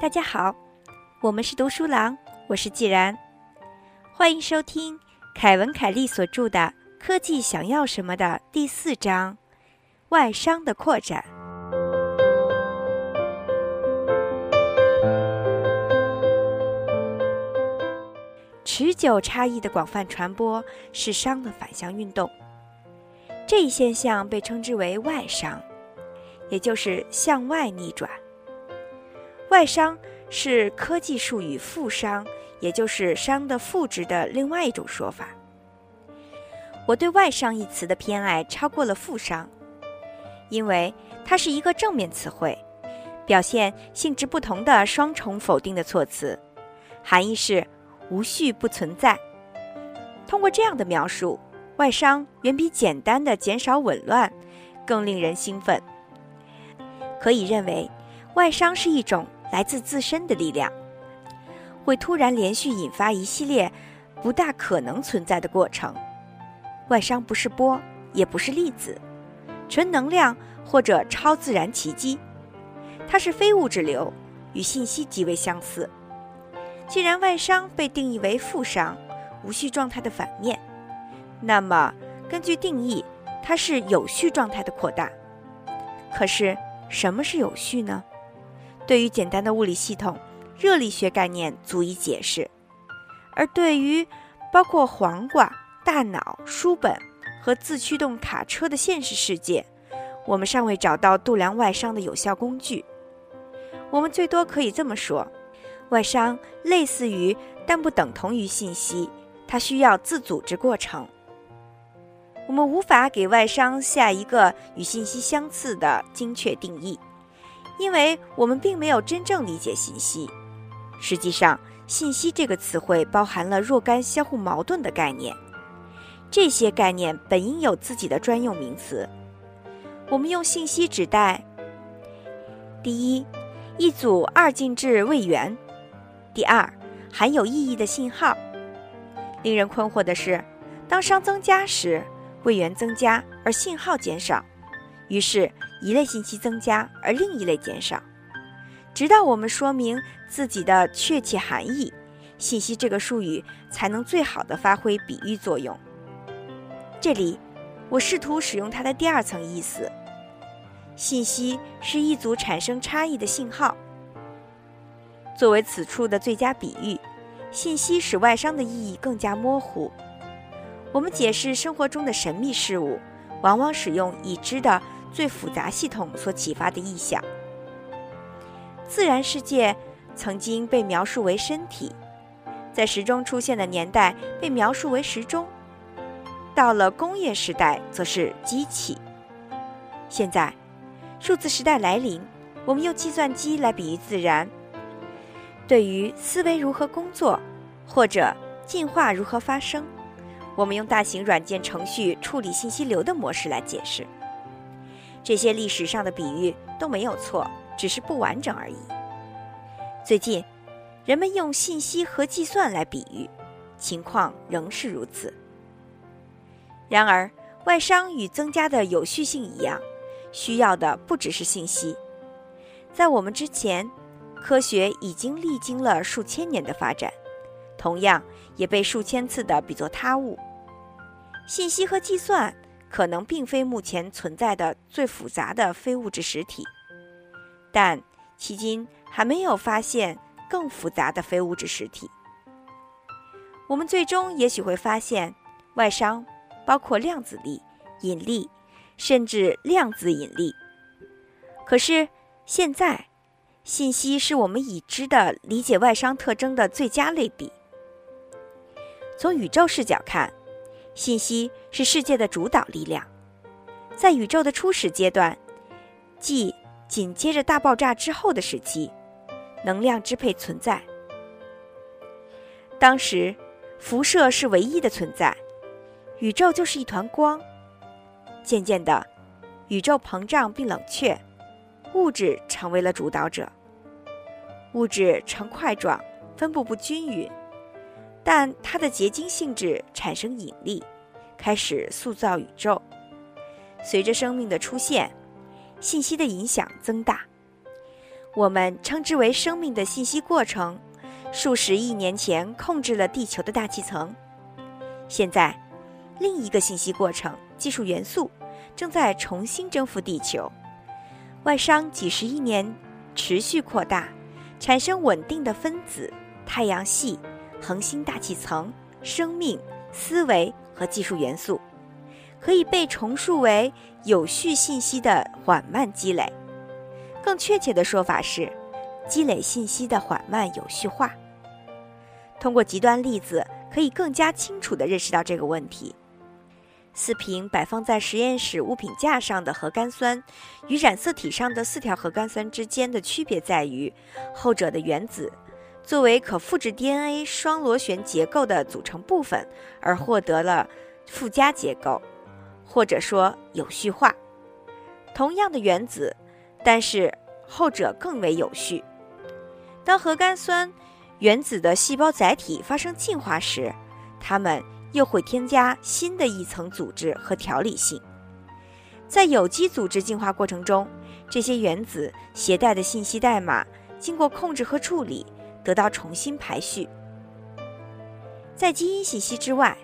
大家好，我们是读书郎，我是既然，欢迎收听凯文·凯利所著的《科技想要什么》的第四章——外商的扩展。持久差异的广泛传播是商的反向运动，这一现象被称之为外商，也就是向外逆转。外商是科技术语“富商”，也就是商的负值的另外一种说法。我对“外商”一词的偏爱超过了“富商”，因为它是一个正面词汇，表现性质不同的双重否定的措辞，含义是无序不存在。通过这样的描述，外伤远比简单的减少紊乱更令人兴奋。可以认为，外伤是一种。来自自身的力量，会突然连续引发一系列不大可能存在的过程。外伤不是波，也不是粒子，纯能量或者超自然奇迹，它是非物质流，与信息极为相似。既然外伤被定义为负伤，无序状态的反面，那么根据定义，它是有序状态的扩大。可是，什么是有序呢？对于简单的物理系统，热力学概念足以解释；而对于包括黄瓜、大脑、书本和自驱动卡车的现实世界，我们尚未找到度量外伤的有效工具。我们最多可以这么说：外伤类似于，但不等同于信息，它需要自组织过程。我们无法给外伤下一个与信息相似的精确定义。因为我们并没有真正理解信息。实际上，“信息”这个词汇包含了若干相互矛盾的概念，这些概念本应有自己的专用名词。我们用信息指代：第一，一组二进制位元；第二，含有意义的信号。令人困惑的是，当熵增加时，位元增加，而信号减少。于是，一类信息增加，而另一类减少，直到我们说明自己的确切含义，信息这个术语才能最好的发挥比喻作用。这里，我试图使用它的第二层意思：信息是一组产生差异的信号。作为此处的最佳比喻，信息使外商的意义更加模糊。我们解释生活中的神秘事物，往往使用已知的。最复杂系统所启发的意象。自然世界曾经被描述为身体，在时钟出现的年代被描述为时钟，到了工业时代则是机器。现在，数字时代来临，我们用计算机来比喻自然。对于思维如何工作，或者进化如何发生，我们用大型软件程序处理信息流的模式来解释。这些历史上的比喻都没有错，只是不完整而已。最近，人们用信息和计算来比喻，情况仍是如此。然而，外商与增加的有序性一样，需要的不只是信息。在我们之前，科学已经历经了数千年的发展，同样也被数千次的比作他物。信息和计算。可能并非目前存在的最复杂的非物质实体，但迄今还没有发现更复杂的非物质实体。我们最终也许会发现，外伤包括量子力、引力，甚至量子引力。可是现在，信息是我们已知的理解外伤特征的最佳类比。从宇宙视角看。信息是世界的主导力量，在宇宙的初始阶段，即紧接着大爆炸之后的时期，能量支配存在。当时，辐射是唯一的存在，宇宙就是一团光。渐渐的，宇宙膨胀并冷却，物质成为了主导者。物质呈块状，分布不均匀。但它的结晶性质产生引力，开始塑造宇宙。随着生命的出现，信息的影响增大。我们称之为生命的信息过程，数十亿年前控制了地球的大气层。现在，另一个信息过程——技术元素，正在重新征服地球。外伤几十亿年持续扩大，产生稳定的分子、太阳系、恒星大气层、生命、思维和技术元素，可以被重述为有序信息的缓慢积累。更确切的说法是，积累信息的缓慢有序化。通过极端例子，可以更加清楚地认识到这个问题。四瓶摆放在实验室物品架上的核苷酸，与染色体上的四条核苷酸之间的区别在于，后者的原子作为可复制 DNA 双螺旋结构的组成部分而获得了附加结构，或者说有序化。同样的原子，但是后者更为有序。当核苷酸原子的细胞载体发生进化时，它们。又会添加新的一层组织和条理性。在有机组织进化过程中，这些原子携带的信息代码经过控制和处理，得到重新排序。在基因信息之外，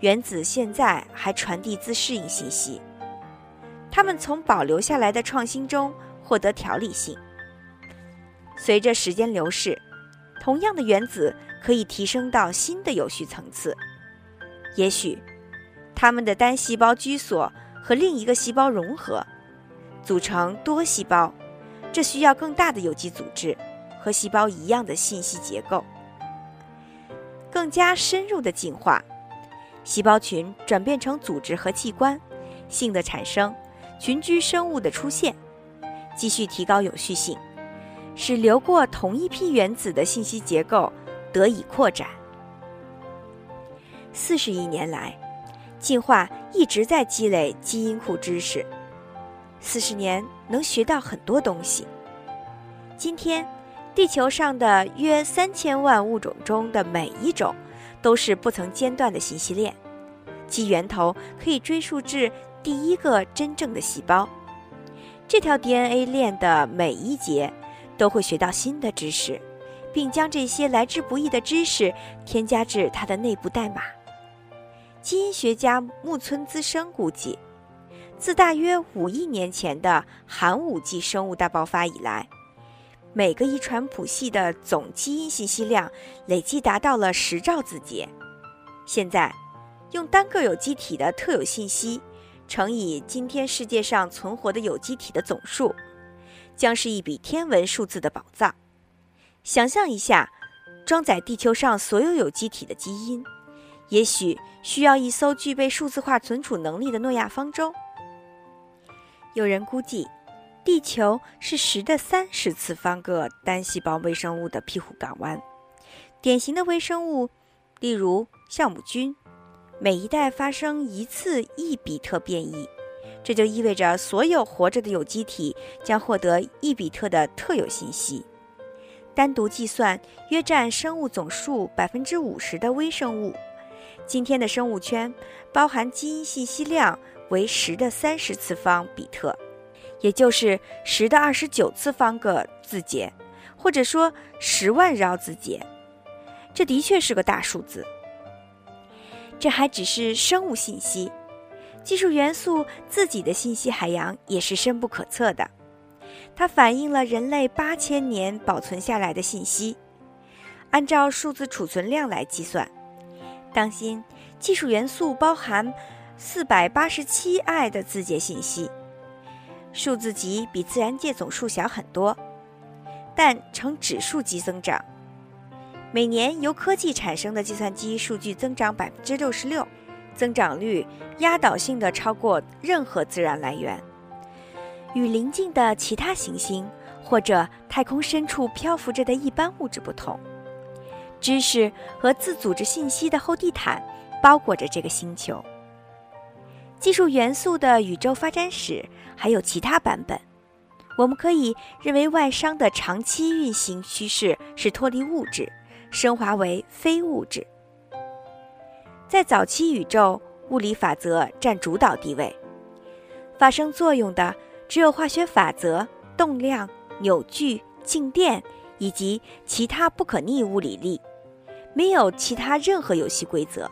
原子现在还传递自适应信息。它们从保留下来的创新中获得条理性。随着时间流逝，同样的原子可以提升到新的有序层次。也许，它们的单细胞居所和另一个细胞融合，组成多细胞。这需要更大的有机组织和细胞一样的信息结构。更加深入的进化，细胞群转变成组织和器官，性的产生，群居生物的出现，继续提高有序性，使流过同一批原子的信息结构得以扩展。四十亿年来，进化一直在积累基因库知识。四十年能学到很多东西。今天，地球上的约三千万物种中的每一种，都是不曾间断的信息链，其源头可以追溯至第一个真正的细胞。这条 DNA 链的每一节，都会学到新的知识，并将这些来之不易的知识添加至它的内部代码。基因学家木村资生估计，自大约五亿年前的寒武纪生物大爆发以来，每个遗传谱系的总基因信息量累计达到了十兆字节。现在，用单个有机体的特有信息乘以今天世界上存活的有机体的总数，将是一笔天文数字的宝藏。想象一下，装载地球上所有有机体的基因。也许需要一艘具备数字化存储能力的诺亚方舟。有人估计，地球是十的三十次方个单细胞微生物的庇护港湾。典型的微生物，例如酵母菌，每一代发生一次一比特变异，这就意味着所有活着的有机体将获得一比特的特有信息。单独计算，约占生物总数百分之五十的微生物。今天的生物圈包含基因信息量为十的三十次方比特，也就是十的二十九次方个字节，或者说十万绕字节。这的确是个大数字。这还只是生物信息，技术元素自己的信息海洋也是深不可测的。它反映了人类八千年保存下来的信息，按照数字储存量来计算。当心，技术元素包含四百八十七 i 的字节信息，数字级比自然界总数小很多，但呈指数级增长。每年由科技产生的计算机数据增长百分之六十六，增长率压倒性的超过任何自然来源。与邻近的其他行星或者太空深处漂浮着的一般物质不同。知识和自组织信息的厚地毯包裹着这个星球。技术元素的宇宙发展史还有其他版本。我们可以认为外伤的长期运行趋势是脱离物质，升华为非物质。在早期宇宙，物理法则占主导地位，发生作用的只有化学法则、动量、扭矩、静电以及其他不可逆物理力，没有其他任何游戏规则。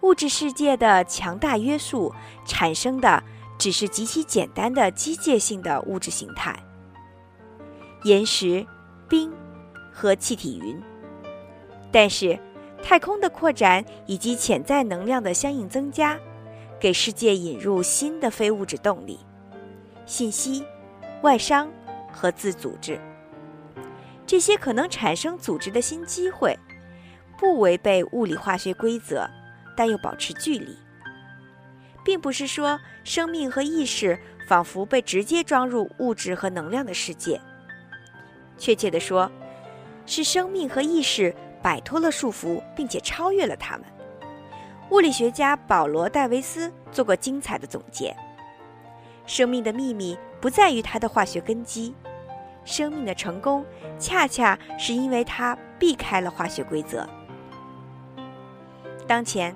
物质世界的强大约束产生的只是极其简单的机械性的物质形态：岩石、冰和气体云。但是。太空的扩展以及潜在能量的相应增加，给世界引入新的非物质动力、信息、外伤和自组织。这些可能产生组织的新机会，不违背物理化学规则，但又保持距离。并不是说生命和意识仿佛被直接装入物质和能量的世界。确切地说，是生命和意识。摆脱了束缚，并且超越了他们。物理学家保罗·戴维斯做过精彩的总结：生命的秘密不在于它的化学根基，生命的成功恰恰是因为它避开了化学规则。当前，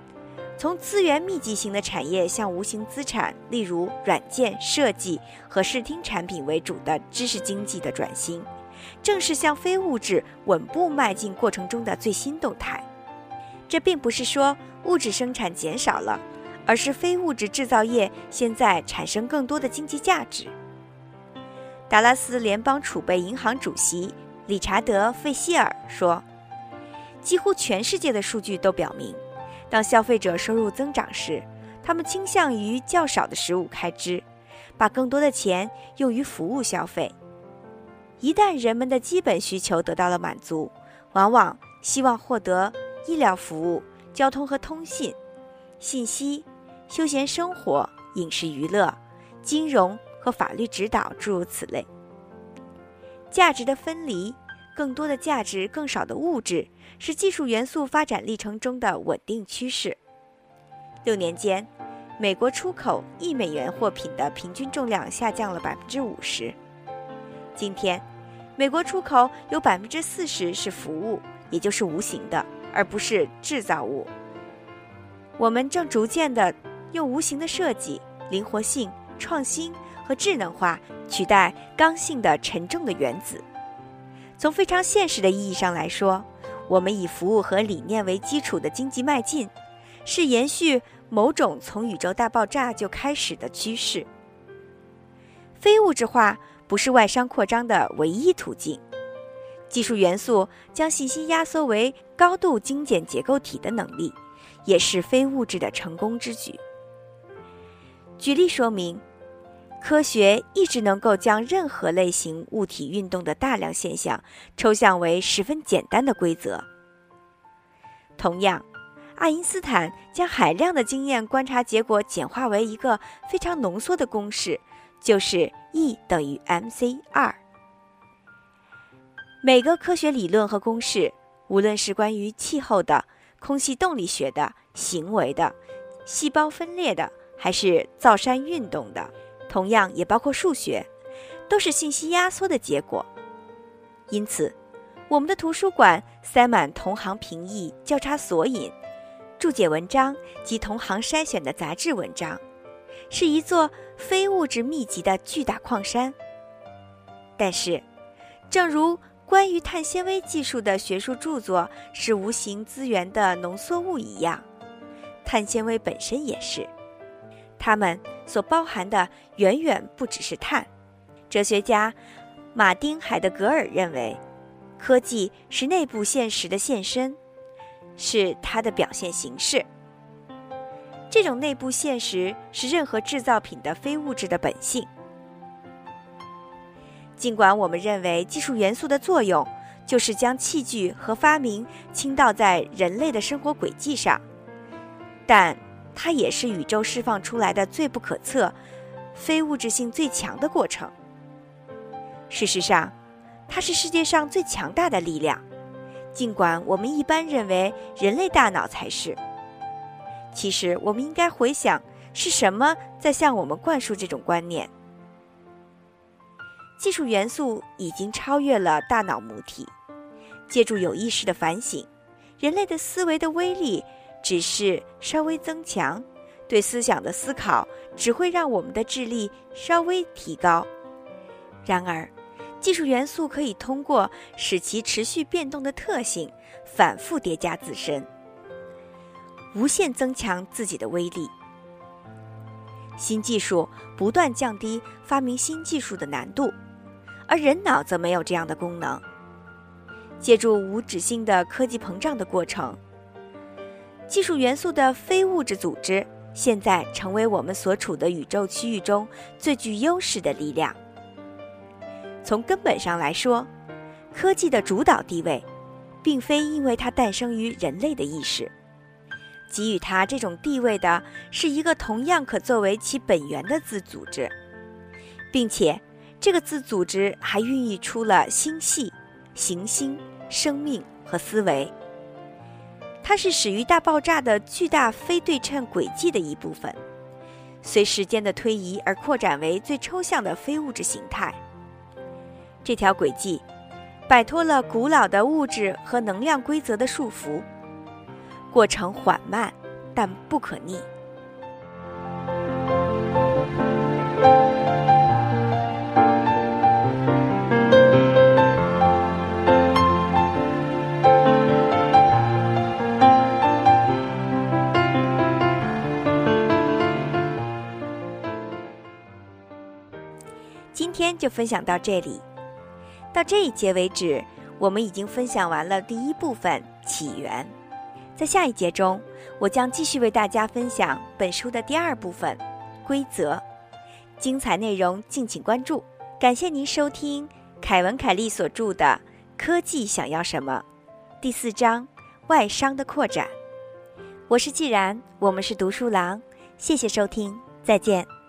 从资源密集型的产业向无形资产，例如软件设计和视听产品为主的知识经济的转型。正是向非物质稳步迈进过程中的最新动态。这并不是说物质生产减少了，而是非物质制造业现在产生更多的经济价值。达拉斯联邦储备银行主席理查德·费希尔说：“几乎全世界的数据都表明，当消费者收入增长时，他们倾向于较少的食物开支，把更多的钱用于服务消费。”一旦人们的基本需求得到了满足，往往希望获得医疗服务、交通和通信、信息、休闲生活、饮食娱乐、金融和法律指导，诸如此类。价值的分离，更多的价值，更少的物质，是技术元素发展历程中的稳定趋势。六年间，美国出口一美元货品的平均重量下降了百分之五十。今天。美国出口有百分之四十是服务，也就是无形的，而不是制造物。我们正逐渐地用无形的设计、灵活性、创新和智能化取代刚性的沉重的原子。从非常现实的意义上来说，我们以服务和理念为基础的经济迈进，是延续某种从宇宙大爆炸就开始的趋势。非物质化。不是外商扩张的唯一途径。技术元素将信息压缩为高度精简结构体的能力，也是非物质的成功之举。举例说明，科学一直能够将任何类型物体运动的大量现象抽象为十分简单的规则。同样，爱因斯坦将海量的经验观察结果简化为一个非常浓缩的公式。就是 E 等于 mc 二。每个科学理论和公式，无论是关于气候的、空气动力学的、行为的、细胞分裂的，还是造山运动的，同样也包括数学，都是信息压缩的结果。因此，我们的图书馆塞满同行评议、交叉索引、注解文章及同行筛选的杂志文章。是一座非物质密集的巨大矿山。但是，正如关于碳纤维技术的学术著作是无形资源的浓缩物一样，碳纤维本身也是。它们所包含的远远不只是碳。哲学家马丁·海德格尔认为，科技是内部现实的现身，是它的表现形式。这种内部现实是任何制造品的非物质的本性。尽管我们认为技术元素的作用就是将器具和发明倾倒在人类的生活轨迹上，但它也是宇宙释放出来的最不可测、非物质性最强的过程。事实上，它是世界上最强大的力量，尽管我们一般认为人类大脑才是。其实，我们应该回想是什么在向我们灌输这种观念。技术元素已经超越了大脑母体，借助有意识的反省，人类的思维的威力只是稍微增强，对思想的思考只会让我们的智力稍微提高。然而，技术元素可以通过使其持续变动的特性，反复叠加自身，无限增强自己的威力。新技术不断降低发明新技术的难度，而人脑则没有这样的功能。借助无止境的科技膨胀的过程，技术元素的非物质组织现在成为我们所处的宇宙区域中最具优势的力量。从根本上来说，科技的主导地位，并非因为它诞生于人类的意识。给予它这种地位的是一个同样可作为其本源的自组织，并且这个自组织还孕育出了星系、行星、生命和思维。它是始于大爆炸的巨大非对称轨迹的一部分，随时间的推移而扩展为最抽象的非物质形态。这条轨迹摆脱了古老的物质和能量规则的束缚。过程缓慢，但不可逆。就分享到这里，到这一节为止，我们已经分享完了第一部分起源。在下一节中，我将继续为大家分享本书的第二部分——规则。精彩内容敬请关注。感谢您收听凯文·凯利所著的《科技想要什么》第四章“外商的扩展”。我是既然，我们是读书郎。谢谢收听，再见。